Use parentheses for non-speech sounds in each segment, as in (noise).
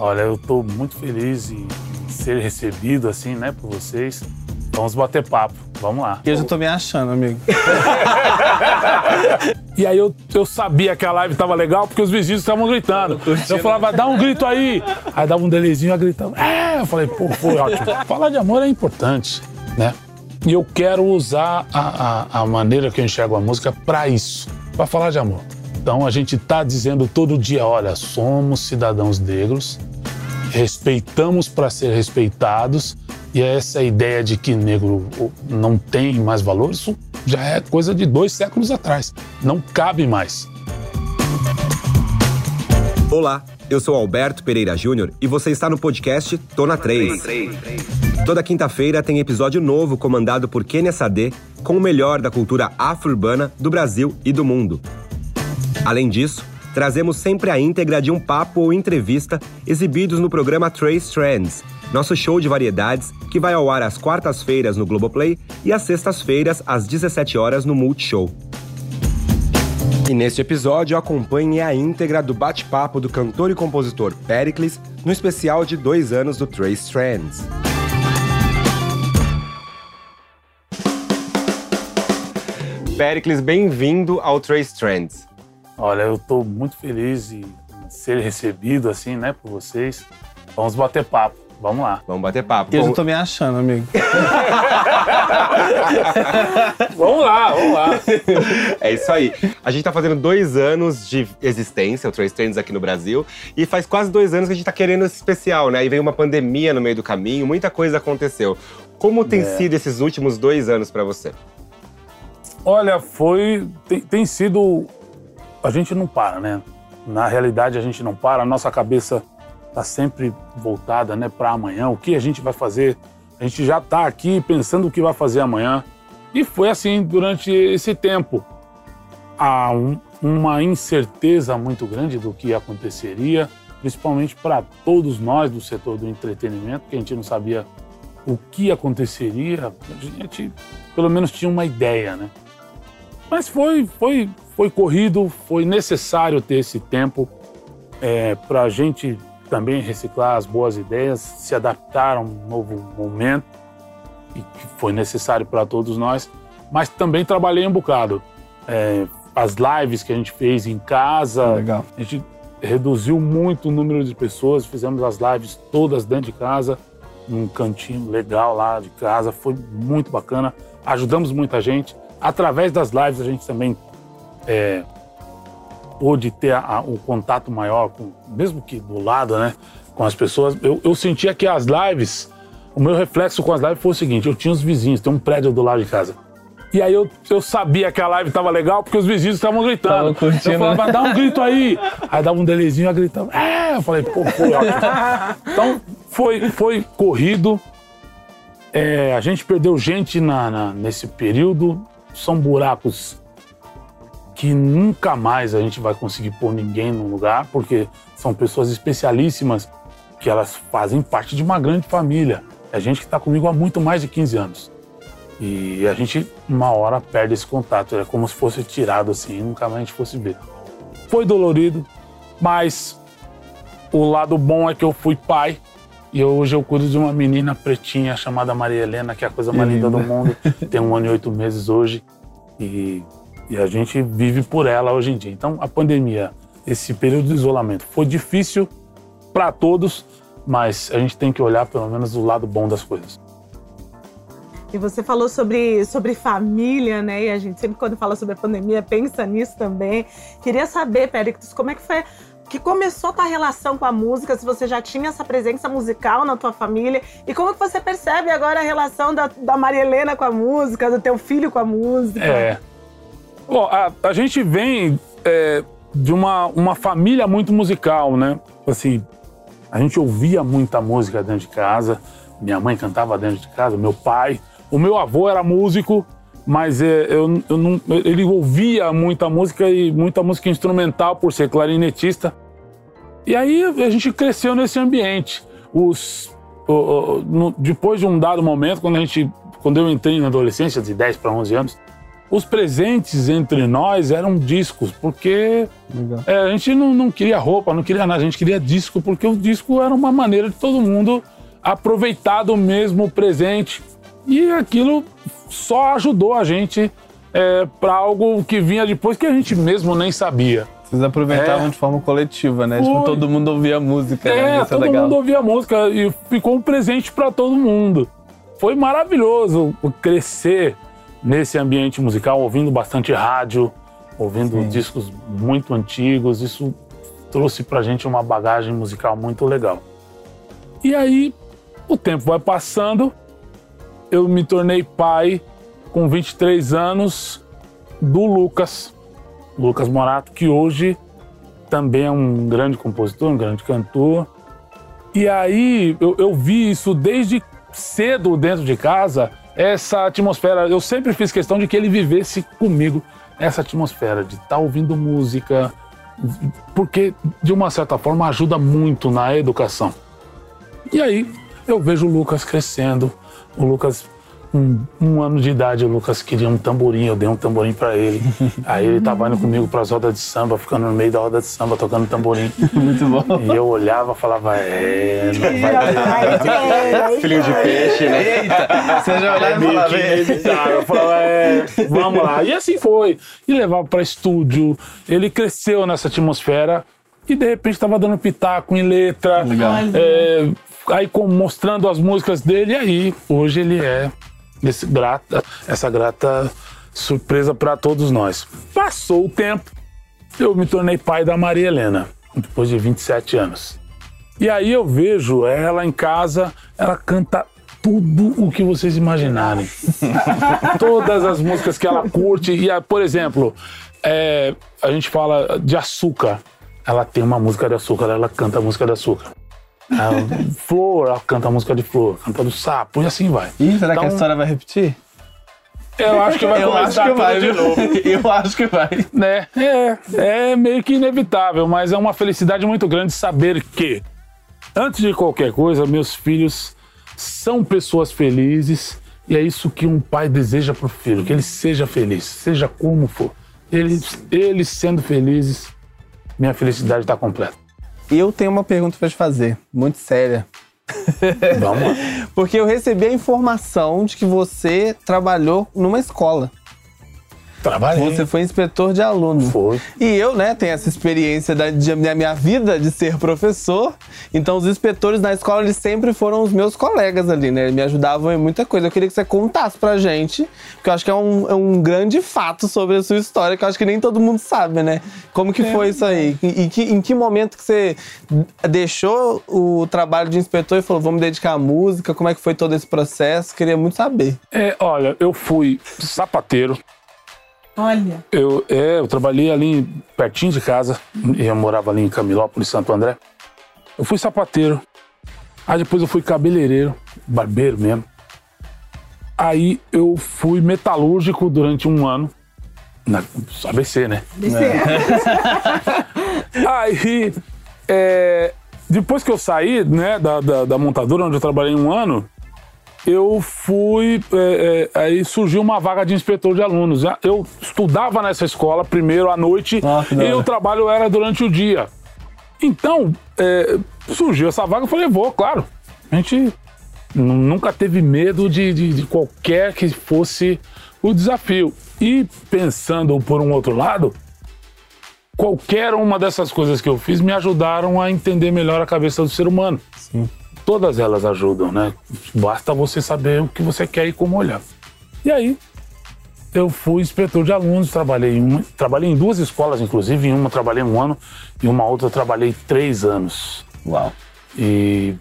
Olha, eu estou muito feliz em ser recebido assim, né, por vocês. Vamos bater papo. Vamos lá. E eu já tô me achando, amigo. (laughs) e aí eu, eu sabia que a live tava legal porque os vizinhos estavam gritando. Eu falava, dá um grito aí. Aí dava um delezinho, gritando. É, eu falei, pô, foi ótimo. Falar de amor é importante, né? E eu quero usar a, a, a maneira que eu enxergo a música para isso, para falar de amor. Então a gente está dizendo todo dia, olha, somos cidadãos negros, respeitamos para ser respeitados e essa ideia de que negro não tem mais valor, isso já é coisa de dois séculos atrás. Não cabe mais. Olá, eu sou Alberto Pereira Júnior e você está no podcast Tona 3. Toda quinta-feira tem episódio novo comandado por Kenia Sade com o melhor da cultura afro-urbana do Brasil e do mundo. Além disso, trazemos sempre a íntegra de um papo ou entrevista exibidos no programa Trace Trends, nosso show de variedades que vai ao ar às quartas-feiras no Globoplay e às sextas-feiras às 17 horas no Multishow. E neste episódio acompanhe a íntegra do bate-papo do cantor e compositor Pericles no especial de dois anos do Trace Trends. Pericles, bem-vindo ao Trace Trends. Olha, eu estou muito feliz em ser recebido assim, né, por vocês. Vamos bater papo. Vamos lá. Vamos bater papo. E eu já tô me achando, amigo. (laughs) vamos lá, vamos lá. (laughs) É isso aí. A gente tá fazendo dois anos de existência, o Trace Trends aqui no Brasil, e faz quase dois anos que a gente tá querendo esse especial, né? E veio uma pandemia no meio do caminho, muita coisa aconteceu. Como tem é. sido esses últimos dois anos para você? Olha, foi. Tem, tem sido. A gente não para, né? Na realidade, a gente não para, a nossa cabeça está sempre voltada né, para amanhã, o que a gente vai fazer. A gente já está aqui pensando o que vai fazer amanhã. E foi assim durante esse tempo. Há um, uma incerteza muito grande do que aconteceria, principalmente para todos nós do setor do entretenimento, que a gente não sabia o que aconteceria. A gente pelo menos tinha uma ideia, né? Mas foi, foi, foi corrido, foi necessário ter esse tempo é, para a gente também reciclar as boas ideias, se adaptar a um novo momento e que foi necessário para todos nós. Mas também trabalhei um bocado. É, as lives que a gente fez em casa, Legal. a gente reduziu muito o número de pessoas, fizemos as lives todas dentro de casa, num cantinho legal lá de casa, foi muito bacana. Ajudamos muita gente. Através das lives a gente também é, pôde ter a, o contato maior, com, mesmo que do lado, né, com as pessoas. Eu, eu sentia que as lives, o meu reflexo com as lives foi o seguinte: eu tinha os vizinhos, tem um prédio do lado de casa. E aí eu, eu sabia que a live tava legal porque os vizinhos estavam gritando. Eu falava, né? dá um grito aí. Aí dava um delezinho e gritava. É, eu falei, pô, foi ótimo. Então foi, foi corrido. É, a gente perdeu gente na, na, nesse período. São buracos que nunca mais a gente vai conseguir pôr ninguém no lugar, porque são pessoas especialíssimas que elas fazem parte de uma grande família. É gente que está comigo há muito mais de 15 anos. E a gente, uma hora, perde esse contato. É como se fosse tirado assim, nunca mais a gente fosse ver. Foi dolorido, mas o lado bom é que eu fui pai. E hoje eu cuido de uma menina pretinha chamada Maria Helena, que é a coisa mais linda do mundo. Tem um ano e oito meses hoje. E e a gente vive por ela hoje em dia. Então, a pandemia, esse período de isolamento, foi difícil para todos, mas a gente tem que olhar pelo menos o lado bom das coisas. E você falou sobre, sobre família, né? E a gente sempre, quando fala sobre a pandemia, pensa nisso também. Queria saber, Péricles, como é que foi que começou a tua relação com a música, se você já tinha essa presença musical na tua família, e como que você percebe agora a relação da, da Maria Helena com a música, do teu filho com a música? É, Bom, a, a gente vem é, de uma, uma família muito musical, né? Assim, a gente ouvia muita música dentro de casa. Minha mãe cantava dentro de casa, meu pai. O meu avô era músico, mas é, eu, eu não, ele ouvia muita música e muita música instrumental por ser clarinetista. E aí a gente cresceu nesse ambiente. Os, o, o, no, depois de um dado momento, quando a gente, quando eu entrei na adolescência, de 10 para 11 anos, os presentes entre nós eram discos, porque é, a gente não, não queria roupa, não queria nada, a gente queria disco, porque o disco era uma maneira de todo mundo aproveitar do mesmo presente. E aquilo só ajudou a gente é, para algo que vinha depois que a gente mesmo nem sabia. Vocês aproveitavam É. de forma coletiva, né? Tipo, todo mundo ouvia música, né? É, Isso é todo legal. mundo ouvia música e ficou um presente para todo mundo. Foi maravilhoso crescer nesse ambiente musical, ouvindo bastante rádio, ouvindo discos muito antigos. Isso trouxe pra gente uma bagagem musical muito legal. E aí, o tempo vai passando, eu me tornei pai com 23 anos do Lucas, Lucas Morato, que hoje também é um grande compositor, um grande cantor. E aí eu, eu vi isso desde cedo dentro de casa, essa atmosfera. Eu sempre fiz questão de que ele vivesse comigo essa atmosfera de estar ouvindo música, porque de uma certa forma ajuda muito na educação. E aí eu vejo o Lucas crescendo, o Lucas um, um ano de idade, o Lucas queria um tamborim, eu dei um tamborim pra ele. (laughs) Aí ele tava indo comigo pras rodas de samba, ficando no meio da roda de samba, tocando tamborim. Muito bom. E eu olhava e falava, é, não vai (laughs) Filho de peixe, né? Eita, você já olhava e falava, "É. Eu falava, é, (laughs) vamos lá. E assim foi. E levava pra estúdio. Ele cresceu nessa atmosfera e de repente estava dando pitaco em letra. Legal. É, aí com- mostrando as músicas dele. E aí, hoje ele é esse grata, essa grata surpresa para todos nós. Passou o tempo, eu me tornei pai da Maria Helena, depois de 27 anos. E aí eu vejo ela em casa, ela canta tudo o que vocês imaginarem. (laughs) Todas as músicas que ela curte. E, ah, por exemplo, é, a gente fala de açúcar. Ela tem uma música de açúcar, ela canta a música de açúcar. Ah, flor, ela canta a música de flor, canta do sapo, e assim vai. Ih, será que a Então, história vai repetir? Eu acho que vai Eu acho começar que vai, de novo. (laughs) Eu acho que vai. né? É, é meio que inevitável, mas é uma felicidade muito grande saber que, antes de qualquer coisa, meus filhos são pessoas felizes e é isso que um pai deseja pro filho, que ele seja feliz, seja como for. Eles, eles sendo felizes, minha felicidade está completa. Eu tenho uma pergunta pra te fazer, muito séria. Vamos. (laughs) Porque eu recebi a informação de que você trabalhou numa escola. Trabalhei. Você foi inspetor de aluno. Foi. E eu, né, tenho essa experiência da, de- da minha vida de ser professor. Então, os inspetores na escola, eles sempre foram os meus colegas ali, né? Eles me ajudavam em muita coisa. Eu queria que você contasse pra gente, porque eu acho que é um, é um grande fato sobre a sua história, que eu acho que nem todo mundo sabe, né? Como que foi isso aí? E, e que, em que momento que você deixou o trabalho de inspetor e falou, vamos dedicar à música? Como é que foi todo esse processo? Queria muito saber. É, olha, eu fui sapateiro, Olha, Eu, é, eu trabalhei ali pertinho de casa, e eu morava ali em Camilópolis, Santo André. Eu fui sapateiro, aí depois eu fui cabeleireiro, barbeiro mesmo. Aí eu fui metalúrgico durante um ano, na ABC, né? (laughs) Aí, é, depois que eu saí né, da, da, da montadora, onde eu trabalhei um ano, eu fui. é, é, aí surgiu uma vaga de inspetor de alunos. Eu estudava nessa escola primeiro à noite Ah, e o trabalho era durante o dia. Então, é, surgiu essa vaga, eu falei, vou, claro. A gente nu- nunca teve medo de, de, de qualquer que fosse o desafio. E pensando por um outro lado, qualquer uma dessas coisas que eu fiz me ajudaram a entender melhor a cabeça do ser humano. Todas elas ajudam, né? Basta você saber o que você quer e como olhar. E aí, eu fui inspetor de alunos, trabalhei em, uma, trabalhei em duas escolas, inclusive, em uma trabalhei um ano e uma outra trabalhei três anos. Uau. E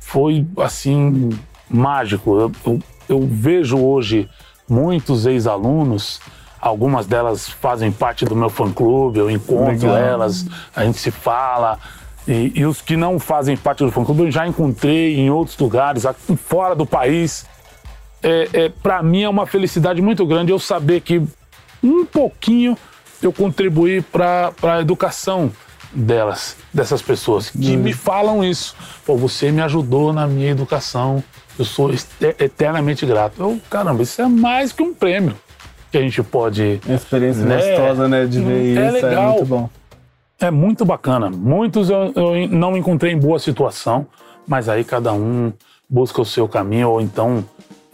foi assim mágico. Eu, eu- eu vejo hoje muitos ex-alunos, algumas delas fazem parte do meu fã-clube, eu encontro Legal. elas, a gente se fala. E, e os que não fazem parte do fã-clube eu já encontrei em outros lugares, fora do país. É, é, Para mim é uma felicidade muito grande eu saber que um pouquinho eu contribuí para a educação delas, dessas pessoas, que me falam isso. Pô, você me ajudou na minha educação, eu sou este- eternamente grato. Eu, caramba, isso é mais que um prêmio. que a gente pode. Uma experiência Né? gostosa, né? De ver É isso. É legal. muito bom. É muito bacana. Muitos eu, eu não encontrei em boa situação, mas aí cada um busca o seu caminho ou então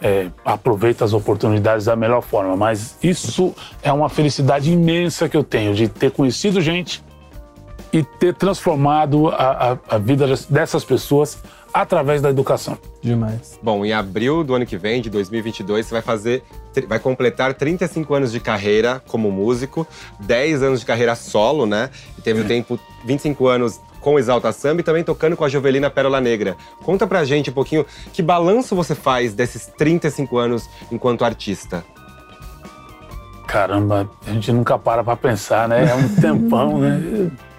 é, aproveita as oportunidades da melhor forma. Mas isso é uma felicidade imensa que eu tenho de ter conhecido gente e ter transformado a, a- a vida dessas pessoas através da educação. Demais. Bom, em abril do ano que vem, de 2022, você vai fazer, vai completar 35 anos de carreira como músico, 10 anos de carreira solo, né? E teve o tempo 25 anos com Exalta Samba e também tocando com a Jovelina Pérola Negra. Conta pra gente um pouquinho que balanço você faz desses 35 anos enquanto artista. Caramba, a gente nunca para pra pensar, né? É um tempão, né? (laughs)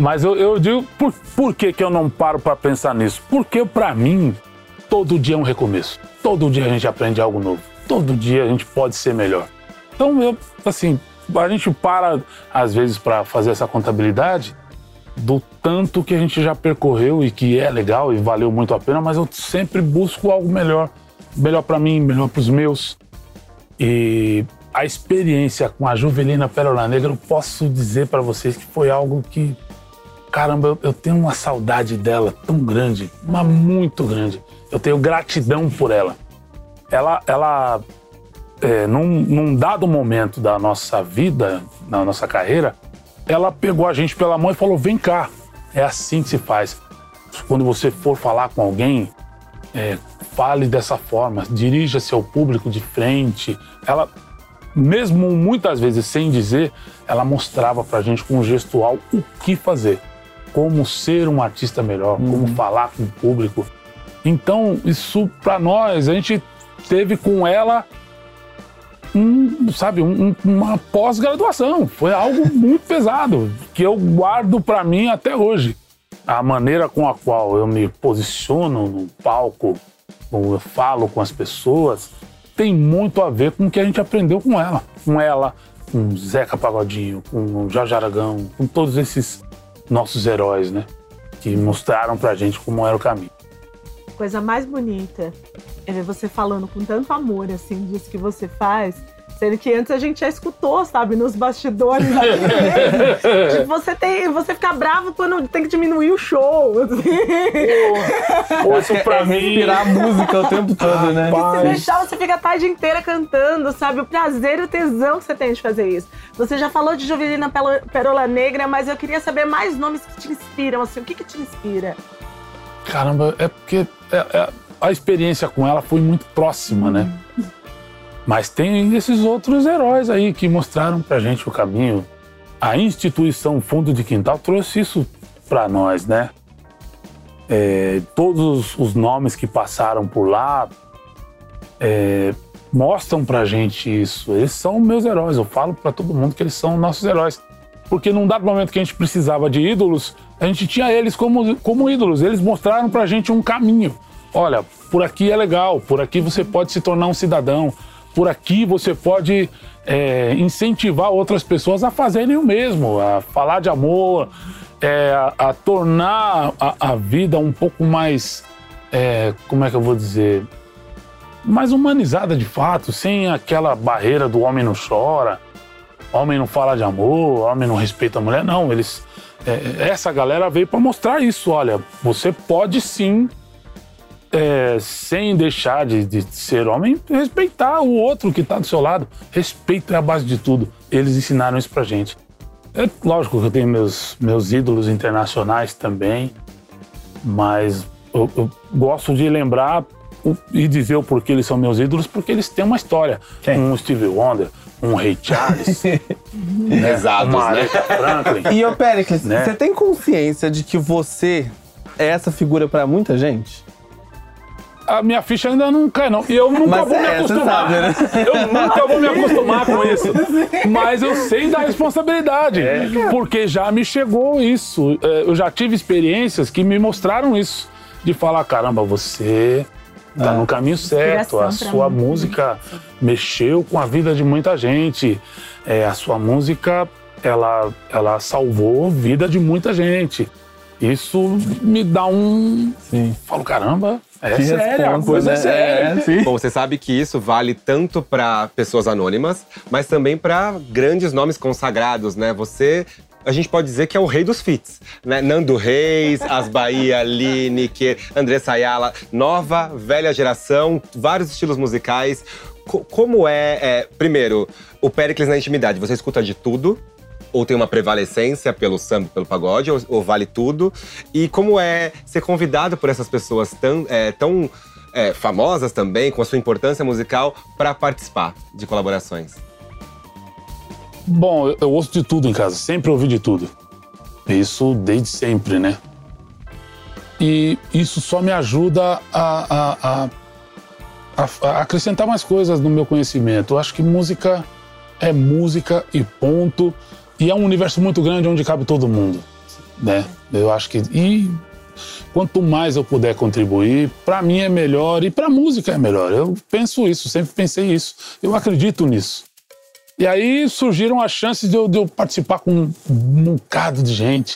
Mas eu, eu digo, por, por que, que eu não paro pra pensar nisso? Porque pra mim, todo dia é um recomeço. Todo dia a gente aprende algo novo. Todo dia a gente pode ser melhor. Então, eu, assim, a gente para, às vezes, pra fazer essa contabilidade do tanto que a gente já percorreu e que é legal e valeu muito a pena, mas eu sempre busco algo melhor. Melhor pra mim, melhor pros meus. E a experiência com a Juvelina Pérola Negra, eu posso dizer para vocês que foi algo que, caramba, eu, tenho uma saudade dela tão grande, mas muito grande. Eu tenho gratidão por ela. Ela, ela é, num, num dado momento da nossa vida, na nossa carreira, ela pegou a gente pela mão e falou: vem cá, é assim que se faz. Quando você for falar com alguém, é, fale dessa forma, dirija-se ao público de frente. Ela, mesmo muitas vezes sem dizer, ela mostrava pra gente com o gestual o que fazer, como ser um artista melhor, como falar com o público. Então, isso pra nós, a gente teve com ela um, sabe, um- um- uma pós-graduação. Foi algo (laughs) muito pesado, que eu guardo pra mim até hoje. A maneira com a qual eu me posiciono no palco, como eu falo com as pessoas, tem muito a ver com o que a gente aprendeu com ela. Com ela, com Zeca Pagodinho, com Jorge Aragão, com todos esses nossos heróis, né? Que mostraram pra gente como era o caminho. Coisa mais bonita é ver você falando com tanto amor, assim, disso que você faz. Sendo que antes a gente já escutou, sabe, nos bastidores aqui mesmo. (laughs) Tipo, você, tem, você fica bravo quando tem que diminuir o show. assim. Isso pra mim. Inspirar a música o tempo todo, né? Se deixar, você fica a tarde inteira cantando, sabe? O prazer e o tesão que você tem de fazer isso. Você já falou de Jovelina Perola Negra, mas eu queria saber mais nomes que te inspiram, assim. O que que te inspira? Caramba, é porque é- é- a experiência com ela foi muito próxima, né? Mas tem esses outros heróis aí que mostraram pra gente o caminho. A instituição Fundo de Quintal trouxe isso pra nós, né? É, todos os nomes que passaram por lá é, mostram pra gente isso. Eles são meus heróis. Eu falo pra todo mundo que eles são nossos heróis. Porque num dado momento que a gente precisava de ídolos, a gente tinha eles como, como ídolos. Eles mostraram pra gente um caminho. Olha, por aqui é legal, por aqui você pode se tornar um cidadão, por aqui você pode é, incentivar outras pessoas a fazerem o mesmo, a falar de amor, é, a, a tornar a, a vida um pouco mais. é, como é que eu vou dizer? mais humanizada de fato, sem aquela barreira do homem não chora, homem não fala de amor, homem não respeita a mulher. Não, eles. é, essa galera veio para mostrar isso. Olha, você pode sim, é, sem deixar de, de ser homem, respeitar o outro que está do seu lado. Respeito é a base de tudo. Eles ensinaram isso pra gente. É lógico que eu tenho meus, meus ídolos internacionais também, mas eu, eu gosto de lembrar o- e dizer o porquê eles são meus ídolos, porque eles têm uma história. Quem? Um Steve Wonder, um Ray Charles, (laughs) Pesados, uma né? Franklin. E, ô Péricles, Né? você tem consciência de que você é essa figura pra muita gente? A minha ficha ainda não cai, não. E eu nunca Mas vou me é, você acostumar. sabe, né? Eu nunca vou me acostumar com isso. (laughs) Mas eu sei da responsabilidade. Porque já me chegou isso. É, Eu já tive experiências que me mostraram isso. De falar, caramba, você tá no caminho certo. A sua muita música mexeu com a vida de muita gente. É, a sua música, ela, ela salvou a vida de muita gente. Isso me dá um. Sim. Falo, caramba, é Que sério, a responsa, coisa é né? séria. É, sim. Bom, você sabe que isso vale tanto para pessoas anônimas, mas também para grandes nomes consagrados, né? Você a gente pode dizer que é o rei dos feats, né? Nando Reis, As Bahia, Lineker, Andressa Ayala, nova, velha geração, vários estilos musicais. Co- como é, é, primeiro, o Pericles na intimidade? Você escuta de tudo? Ou tem uma prevalecência pelo samba, pelo pagode, ou, ou vale tudo? E como é ser convidado por essas pessoas tão, é, tão é, famosas também, com a sua importância musical, para participar de colaborações? Bom, eu, ouço de tudo em casa, sempre ouvi de tudo. Isso desde sempre, né? E isso só me ajuda a- a- a- a acrescentar mais coisas no meu conhecimento. Eu acho que música é música e ponto. E é um universo muito grande onde cabe todo mundo, né? Eu acho que e quanto mais eu puder contribuir, para mim é melhor e para música é melhor. Eu penso isso, sempre pensei isso. Eu acredito nisso. E aí surgiram as chances de eu, de eu participar com um bocado de gente.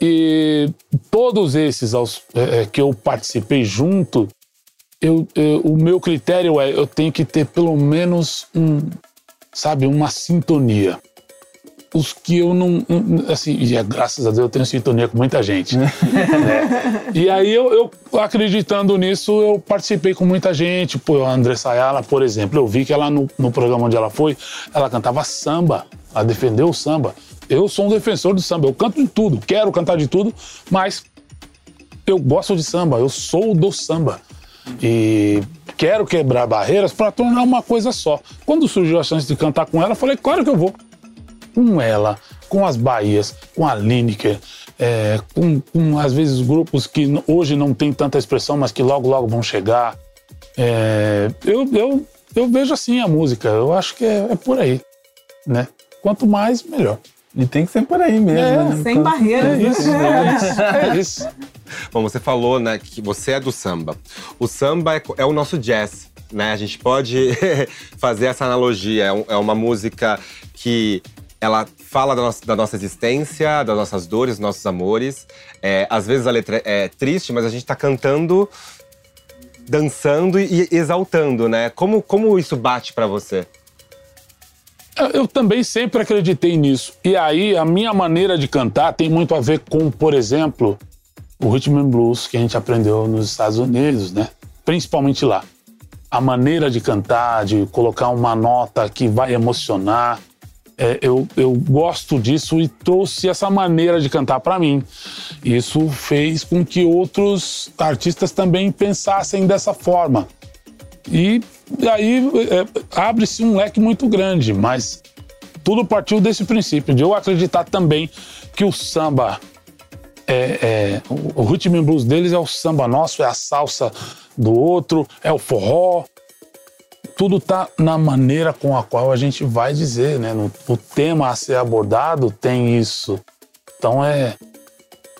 E todos esses aos- é, é, que eu participei junto, eu, eu- o meu critério é eu tenho que ter pelo menos um, sabe, uma sintonia. Os que eu não. Assim, e é, graças a Deus eu tenho sintonia com muita gente. né? (laughs) E aí eu, eu, acreditando nisso, eu participei com muita gente. Pô, a Andressa Ayala, por exemplo, eu vi que ela no, no programa onde ela foi, ela cantava samba, ela defendeu o samba. Eu sou um defensor do samba, eu canto de tudo, quero cantar de tudo, mas eu gosto de samba, eu sou do samba. E quero quebrar barreiras para tornar uma coisa só. Quando surgiu a chance de cantar com ela, eu falei, claro que eu vou com ela, com as Bahias, com a Lineker, é, com, com, às vezes grupos que hoje não tem tanta expressão, mas que logo, logo vão chegar. É, eu, eu, eu vejo assim a música, eu acho que é, é por aí, né? Quanto mais, melhor. E tem que ser por aí mesmo. É, né? Sem barreiras. É isso, é isso. (laughs) É isso. Bom, você falou, né, que você é do samba. O samba é, é o nosso jazz, né? A gente pode (laughs) fazer essa analogia. É, um- é uma música que ela fala da nossa, da nossa existência, das nossas dores, dos nossos amores. É, às vezes a letra é triste, mas a gente tá cantando, dançando e exaltando, né? Como, como isso bate pra você? Eu também sempre acreditei nisso. E aí, a minha maneira de cantar tem muito a ver com, por exemplo, o rhythm and blues que a gente aprendeu nos Estados Unidos, né? Principalmente lá. A maneira de cantar, de colocar uma nota que vai emocionar. É, eu, eu gosto disso e trouxe essa maneira de cantar para mim. Isso fez com que outros artistas também pensassem dessa forma. E aí é, abre-se um leque muito grande, mas tudo partiu desse princípio, de eu acreditar também que o samba é, é- o, o rhythm and blues deles é o samba nosso, é a salsa do outro, é o forró. Tudo tá na maneira com a qual a gente vai dizer, né? No, o tema a ser abordado tem isso. Então é,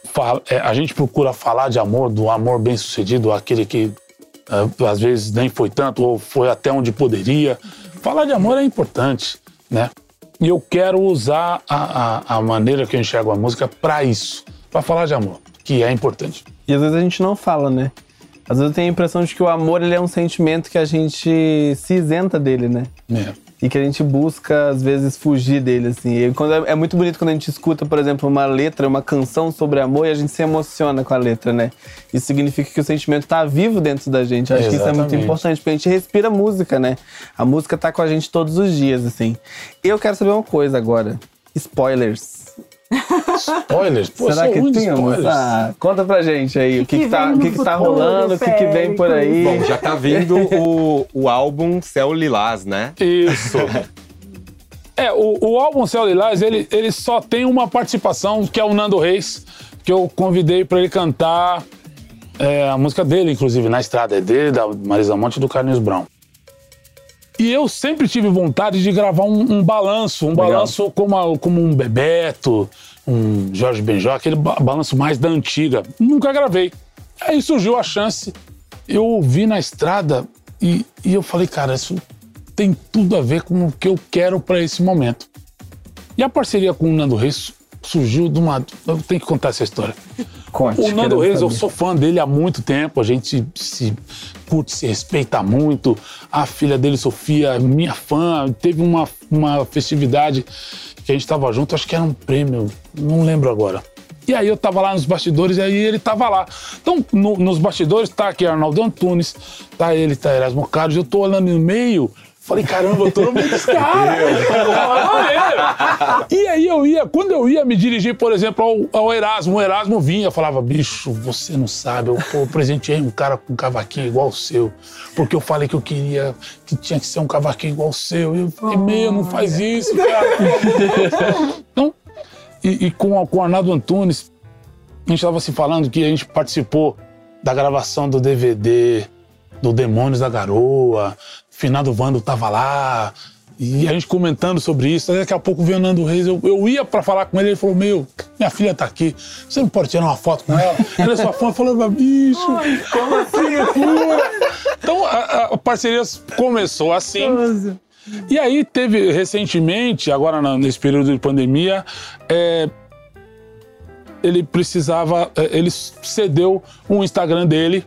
fa- é, a gente procura falar de amor, do amor bem sucedido, aquele que ah, às vezes nem foi tanto ou foi até onde poderia. Falar de amor é importante, né? E eu quero usar a, a, a maneira que eu enxergo a música para isso, para falar de amor, que é importante. E às vezes a gente não fala, né? Às vezes eu tenho a impressão de que o amor ele é um sentimento que a gente se isenta dele, né? É. E que a gente busca, às vezes, fugir dele, assim. E quando é, é muito bonito quando a gente escuta, por exemplo, uma letra, uma canção sobre amor e a gente se emociona com a letra, né? Isso significa que o sentimento tá vivo dentro da gente. Acho que isso é muito importante, porque a gente respira música, né? A música tá com a gente todos os dias, assim. Eu quero saber uma coisa agora. Spoilers. Spoilers? Pô, Será que temos? spoilers. Ah, conta pra gente aí. O que, que que, tá, que, que tá rolando, o que, que vem por aí. Bom, já tá vindo o, o álbum Céu Lilás, né? Isso. É, o, o álbum Céu Lilás, ele, ele só tem uma participação, que é o Nando Reis, que eu convidei para ele cantar é, a música dele, inclusive, na estrada. É dele, da Marisa Monte e do Carlinhos Brown. E eu sempre tive vontade de gravar um, um balanço, um balanço como, a- como um Bebeto, um Jorge Benjó, aquele ba- balanço mais da antiga. Nunca gravei. Aí surgiu a chance, eu ouvi na estrada e, e eu falei, cara, isso tem tudo a ver com o que eu quero para esse momento. E a parceria com o Nando Reis surgiu de uma. Eu tenho que contar essa história. Conte. O Nando Reis, eu saber. sou fã dele há muito tempo, a gente se curte, se respeita muito. A filha dele, Sofia, minha fã, teve uma, uma festividade que a gente tava junto, acho que era um prêmio, não lembro agora. E aí eu tava lá nos bastidores e aí ele tava lá. Então, no- nos bastidores tá aqui Arnaldo Antunes, tá ele, tá Erasmo Carlos, eu tô olhando no meio, falei, caramba, eu tô no meio dos caras. (laughs) E aí eu ia, quando eu ia me dirigir, por exemplo, ao, ao Erasmo, o Erasmo vinha, falava, bicho, você não sabe, eu, pô, eu presenteei um cara com um cavaquinho igual o seu, porque eu falei que eu queria, que tinha que ser um cavaquinho igual o seu. E eu falei, meu, não faz isso, cara. (laughs) então, e, e com, com o Arnaldo Antunes, a gente estava se falando que a gente participou da gravação do DVD do Demônios da Garoa, finado Vando tava lá, e a gente comentando sobre isso. Daqui a pouco veio o Nando Reis, eu, eu ia pra falar com ele, ele falou: Meu, minha filha tá aqui, você não pode tirar uma foto com ela? Ela é sua fã, falei: Bicho, (laughs) como assim? (laughs) Então a, a parceria começou assim. E aí teve recentemente, agora nesse período de pandemia, é, ele precisava, é, ele cedeu um Instagram dele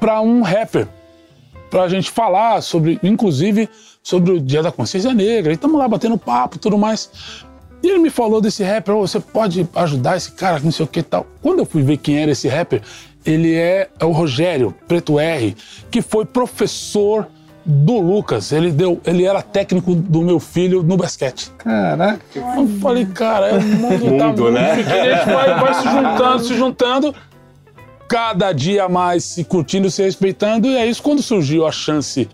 para um rapper, para a gente falar sobre, inclusive, sobre o Dia da Consciência Negra. E estamos lá batendo papo, e tudo mais. E ele me falou desse rapper, "Ô, você pode ajudar esse cara, não sei o que e tal. Quando eu fui ver quem era esse rapper, ele é, é o Rogério Preto R, que foi professor do Lucas. Ele deu, ele era técnico do meu filho no basquete. Caraca. Eu falei, cara, é o mundo, tá Mundo, muito né? pequeno, a gente vai, vai se juntando, se juntando, cada dia mais se curtindo, se respeitando, e é isso quando surgiu a chance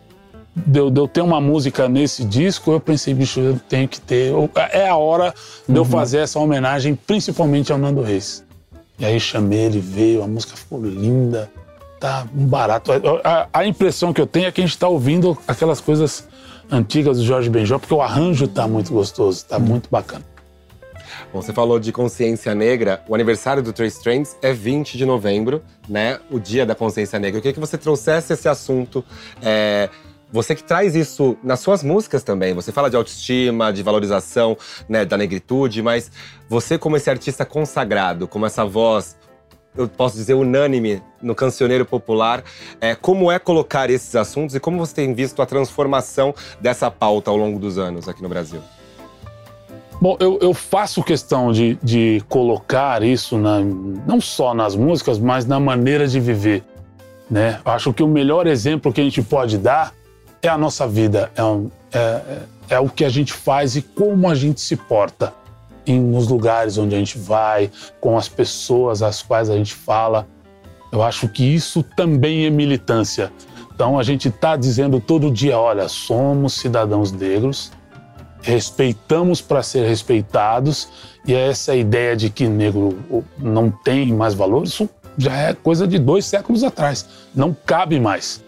de eu, de eu ter uma música nesse disco, eu pensei, bicho, eu tenho que ter, é a hora de eu fazer essa homenagem, principalmente ao Nando Reis. E aí chamei, ele veio, a música ficou linda, tá um barato. A, a- a impressão que eu tenho é que a gente tá ouvindo aquelas coisas antigas do Jorge Benjó, porque o arranjo tá muito gostoso, tá muito bacana. Bom, você falou de consciência negra. O aniversário do Trace Trends é 20 de novembro, né? O dia da consciência negra. Eu queria que você trouxesse esse assunto. é, você que traz isso nas suas músicas também. Você fala de autoestima, de valorização né, da negritude, mas você, como esse artista consagrado, como essa voz, eu posso dizer, unânime no cancioneiro popular, é, como é colocar esses assuntos e como você tem visto a transformação dessa pauta ao longo dos anos aqui no Brasil? Bom, eu, eu faço questão de, de colocar isso na- não só nas músicas, mas na maneira de viver. Né? Acho que o melhor exemplo que a gente pode dar é a nossa vida, é, um- é- é- é o que a gente faz e como a gente se porta em, nos lugares onde a gente vai, com as pessoas às quais a gente fala. Eu acho que isso também é militância. Então a gente está dizendo todo dia: olha, somos cidadãos negros, respeitamos para ser respeitados e essa ideia de que negro não tem mais valor, isso já é coisa de dois séculos atrás, não cabe mais.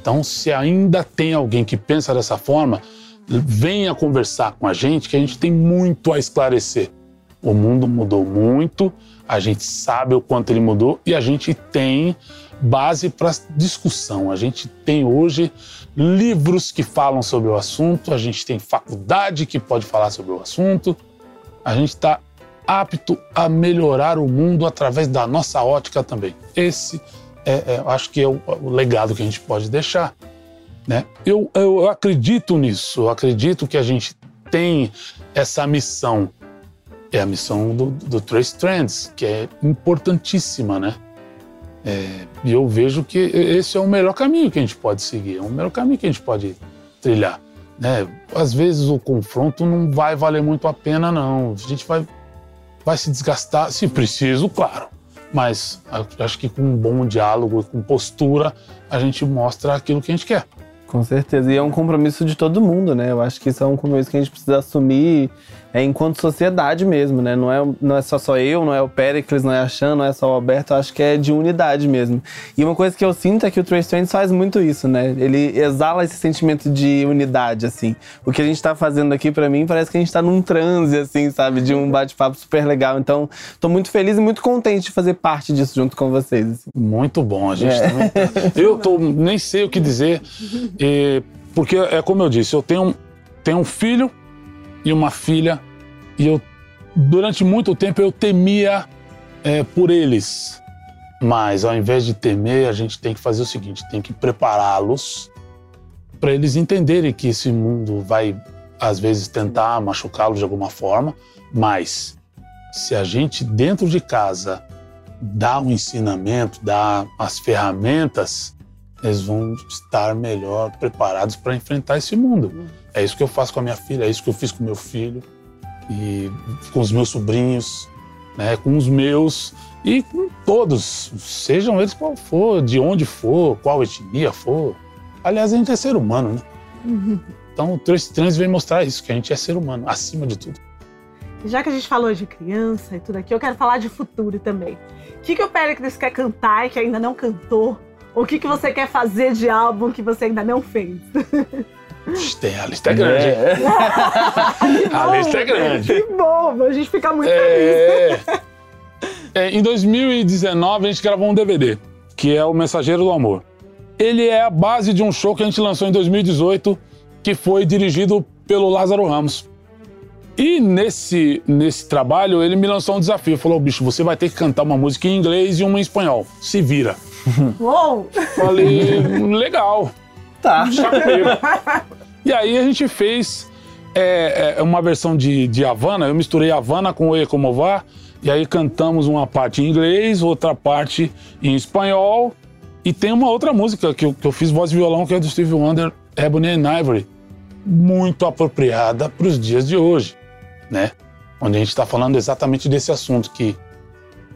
Então, se ainda tem alguém que pensa dessa forma, venha conversar com a gente, que a gente tem muito a esclarecer. O mundo mudou muito, a gente sabe o quanto ele mudou e a gente tem base para discussão. A gente tem hoje livros que falam sobre o assunto, a gente tem faculdade que pode falar sobre o assunto, a gente está apto a melhorar o mundo através da nossa ótica também. Esse, é, é, acho que é o, o legado que a gente pode deixar. Né? Eu, eu, eu acredito nisso, eu acredito que a gente tem essa missão. É a missão do, do Trace Trends, que é importantíssima, né? É, e eu vejo que esse é o melhor caminho que a gente pode seguir, é o melhor caminho que a gente pode trilhar. Né? Às vezes o confronto não vai valer muito a pena, não. A gente vai, vai se desgastar, se preciso, claro. Mas acho que com um bom diálogo, com postura, a gente mostra aquilo que a gente quer. Com certeza. E é um compromisso de todo mundo, né? Eu acho que isso é um compromisso que a gente precisa assumir é, enquanto sociedade mesmo, né? Não é, não é só, só eu, não é o Pericles, não é a Chan, não é só o Alberto. Acho que é de unidade mesmo. E uma coisa que eu sinto é que o Trace Trends faz muito isso, né? Ele exala esse sentimento de unidade, assim. O que a gente tá fazendo aqui, para mim, parece que a gente tá num transe, assim, sabe? De um bate-papo super legal. Então, tô muito feliz e muito contente de fazer parte disso junto com vocês. Assim. Muito bom, a gente É. também. tá- (laughs) Eu tô, nem sei o que dizer, porque é como eu disse, eu tenho, tenho um filho e uma filha e eu durante muito tempo eu temia é, por eles. Mas ao invés de temer, a gente tem que fazer o seguinte: tem que prepará-los para eles entenderem que esse mundo vai, às vezes, tentar machucá-los de alguma forma, mas se a gente, dentro de casa, dá um ensinamento, dá as ferramentas, eles vão estar melhor preparados para enfrentar esse mundo. É isso que eu faço com a minha filha, é isso que eu fiz com meu filho e com os meus sobrinhos, né, com os meus e com todos, sejam eles qual for, de onde for, qual etnia for. Aliás, a gente é ser humano, né? Uhum. Então o Trace Trans vem mostrar isso, que a gente é ser humano, acima de tudo. Já que a gente falou de criança e tudo aqui, eu quero falar de futuro também. O que, que o Péricles quer cantar e que ainda não cantou? O que, que você quer fazer de álbum que você ainda não fez? (laughs) Tem, a lista é grande. É. (laughs) a lista é grande. Que bom, a gente fica muito é... feliz. (laughs) É, em 2019, a gente gravou um DVD, que é o Mensageiro do Amor. Ele é a base de um show que a gente lançou em 2018, que foi dirigido pelo Lázaro Ramos. E nesse, nesse trabalho, ele me lançou um desafio. Falou, bicho, você vai ter que cantar uma música em inglês e uma em espanhol. Se vira. (laughs) Uou! Falei, legal. Tá. (laughs) e aí a gente fez é, é, uma versão de, de Havana. Eu misturei Havana com Oye Como Va. E aí cantamos uma parte em inglês, outra parte em espanhol. E tem uma outra música que eu, que eu fiz voz e violão, que é do Steve Wonder, Ebony and Ivory. Muito apropriada para os dias de hoje, né? Onde a gente está falando exatamente desse assunto que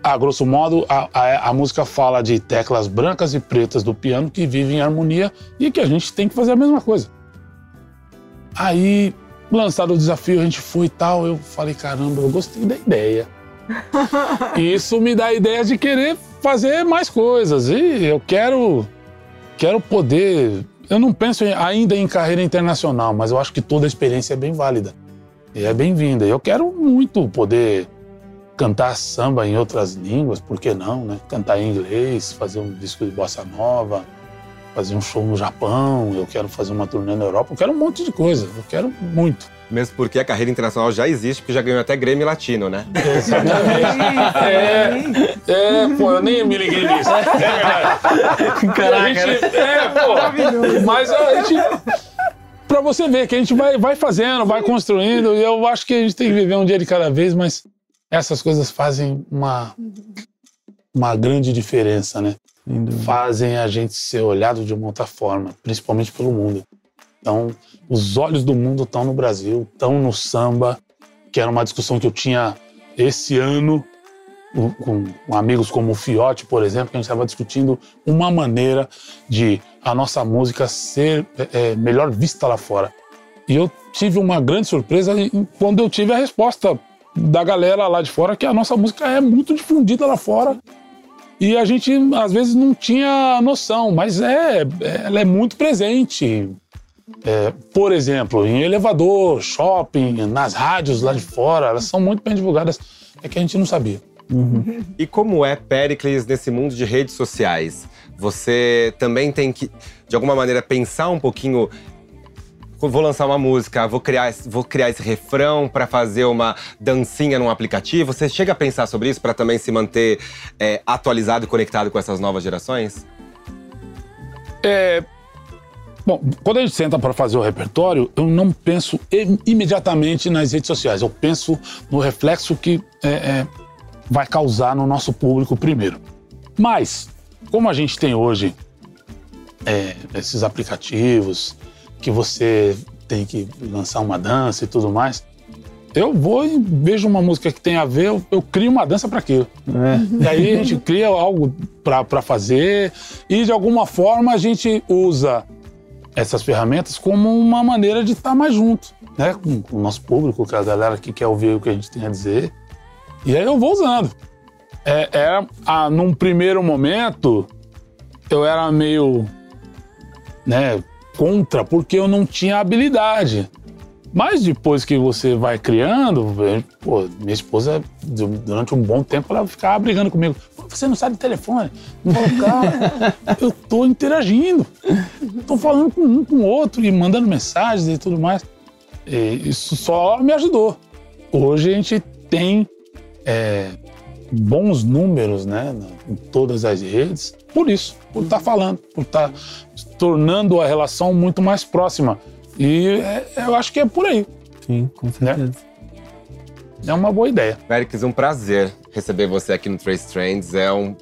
a grosso modo, a, a, a, música fala de teclas brancas e pretas do piano que vivem em harmonia e que a gente tem que fazer a mesma coisa. Aí, lançado o desafio, a gente foi e tal. Eu falei, caramba, eu gostei da ideia. (laughs) isso me dá a ideia de querer fazer mais coisas. E eu quero, quero poder. Eu não penso ainda em carreira internacional, mas eu acho que toda a experiência é bem válida. E é bem-vinda. Eu quero muito poder cantar samba em outras línguas, por que não, né? Cantar em inglês, fazer um disco de bossa nova, fazer um show no Japão, eu quero fazer uma turnê na Europa, eu quero um monte de coisa, eu quero muito. Mesmo porque a carreira internacional já existe, porque já ganhou até Grêmio Latino, né? Exatamente. é, é, pô, eu nem me liguei nisso. É (laughs) verdade. Caraca. Gente, é, pô. Mas a gente. Pra você ver que a gente vai, vai fazendo, vai construindo, e eu acho que a gente tem que viver um dia de cada vez, mas essas coisas fazem uma, uma grande diferença, né? Fazem a gente ser olhado de uma outra forma, principalmente pelo mundo. Então, os olhos do mundo estão no Brasil, estão no samba, que era uma discussão que eu tinha esse ano com, com amigos como o Fiote, por exemplo, que a gente estava discutindo uma maneira de a nossa música ser é, é melhor vista lá fora. E eu tive uma grande surpresa quando eu tive a resposta da galera lá de fora que a nossa música é muito difundida lá fora. E a gente, às vezes, não tinha noção, mas é, ela é muito presente. É, por exemplo, em elevador, shopping, nas rádios lá de fora, elas são muito bem divulgadas. É que a gente não sabia. Uhum. E como é Pericles nesse mundo de redes sociais? Você também tem que, de alguma maneira, pensar um pouquinho vou lançar uma música, vou criar, vou criar esse refrão para fazer uma dancinha num aplicativo. Você chega a pensar sobre isso para também se manter é, atualizado e conectado com essas novas gerações? É, Bom, quando a gente senta para fazer o repertório, eu não penso imediatamente nas redes sociais. Eu penso no reflexo que é, é, vai causar no nosso público primeiro. Mas, como a gente tem hoje é, esses aplicativos, que você tem que lançar uma dança e tudo mais. Eu vou e vejo uma música que tem a ver, eu, eu crio uma dança para aquilo. É. E aí a gente cria algo para fazer e de alguma forma a gente usa essas ferramentas como uma maneira de estar mais junto, né? Com, o nosso público, com a galera que quer ouvir o que a gente tem a dizer. E aí eu vou usando. É, era, ah, num primeiro momento, eu era meio, né, contra porque eu não tinha habilidade. Mas depois que você vai criando, pô, minha esposa, durante um bom tempo, ela ficava brigando comigo. Você não sabe de telefone? Não cara, eu tô interagindo. Tô falando com um, com o outro e mandando mensagens e tudo mais. E isso só me ajudou. Hoje a gente tem é, bons números né, em todas as redes por isso, por estar tá falando, por estar tá tornando a relação muito mais próxima. E é, eu acho que é por aí. Sim, com né? certeza. Né? É uma boa ideia. Félix, um prazer receber você aqui no Trace Trends. É um.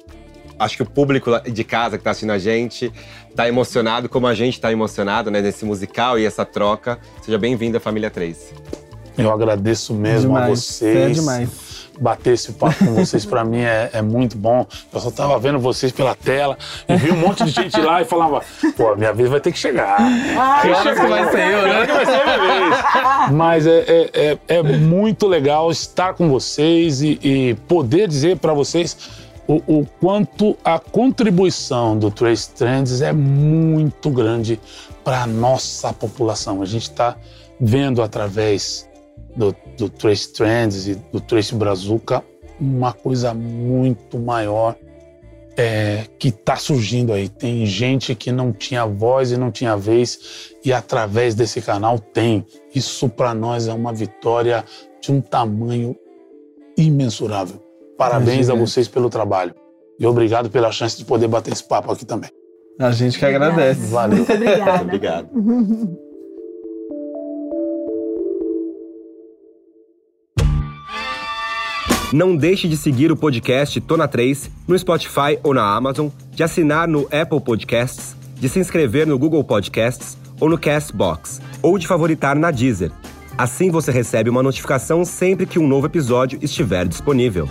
Acho que o público de casa que está assistindo a gente está emocionado, como a gente está emocionado né, nesse musical e essa troca. Seja bem-vindo à Família 3. Eu agradeço mesmo demais. a vocês. É demais bater esse papo com vocês, para mim, é, é, muito bom. Eu só tava vendo vocês pela tela e vi um monte de gente lá e falava, pô, minha vez vai ter que chegar. Ah, que hora que vai ser eu, né? vai ser minha vez. Mas é, é, é, é, muito legal estar com vocês e, e poder dizer para vocês o, o, quanto a contribuição do Trace Trends é muito grande para a nossa população. A gente está vendo através do, do Trace Trends e do Trace Brazuca uma coisa muito maior é, que está surgindo aí. Tem gente que não tinha voz e não tinha vez e através desse canal tem. Isso para nós é uma vitória de um tamanho imensurável. Parabéns a vocês pelo trabalho e obrigado pela chance de poder bater esse papo aqui também. A gente que agradece. Valeu. Muito obrigada. obrigado. (laughs) Não deixe de seguir o podcast Tona 3 no Spotify ou na Amazon, de assinar no Apple Podcasts, de se inscrever no Google Podcasts ou no Castbox, ou de favoritar na Deezer. Assim você recebe uma notificação sempre que um novo episódio estiver disponível.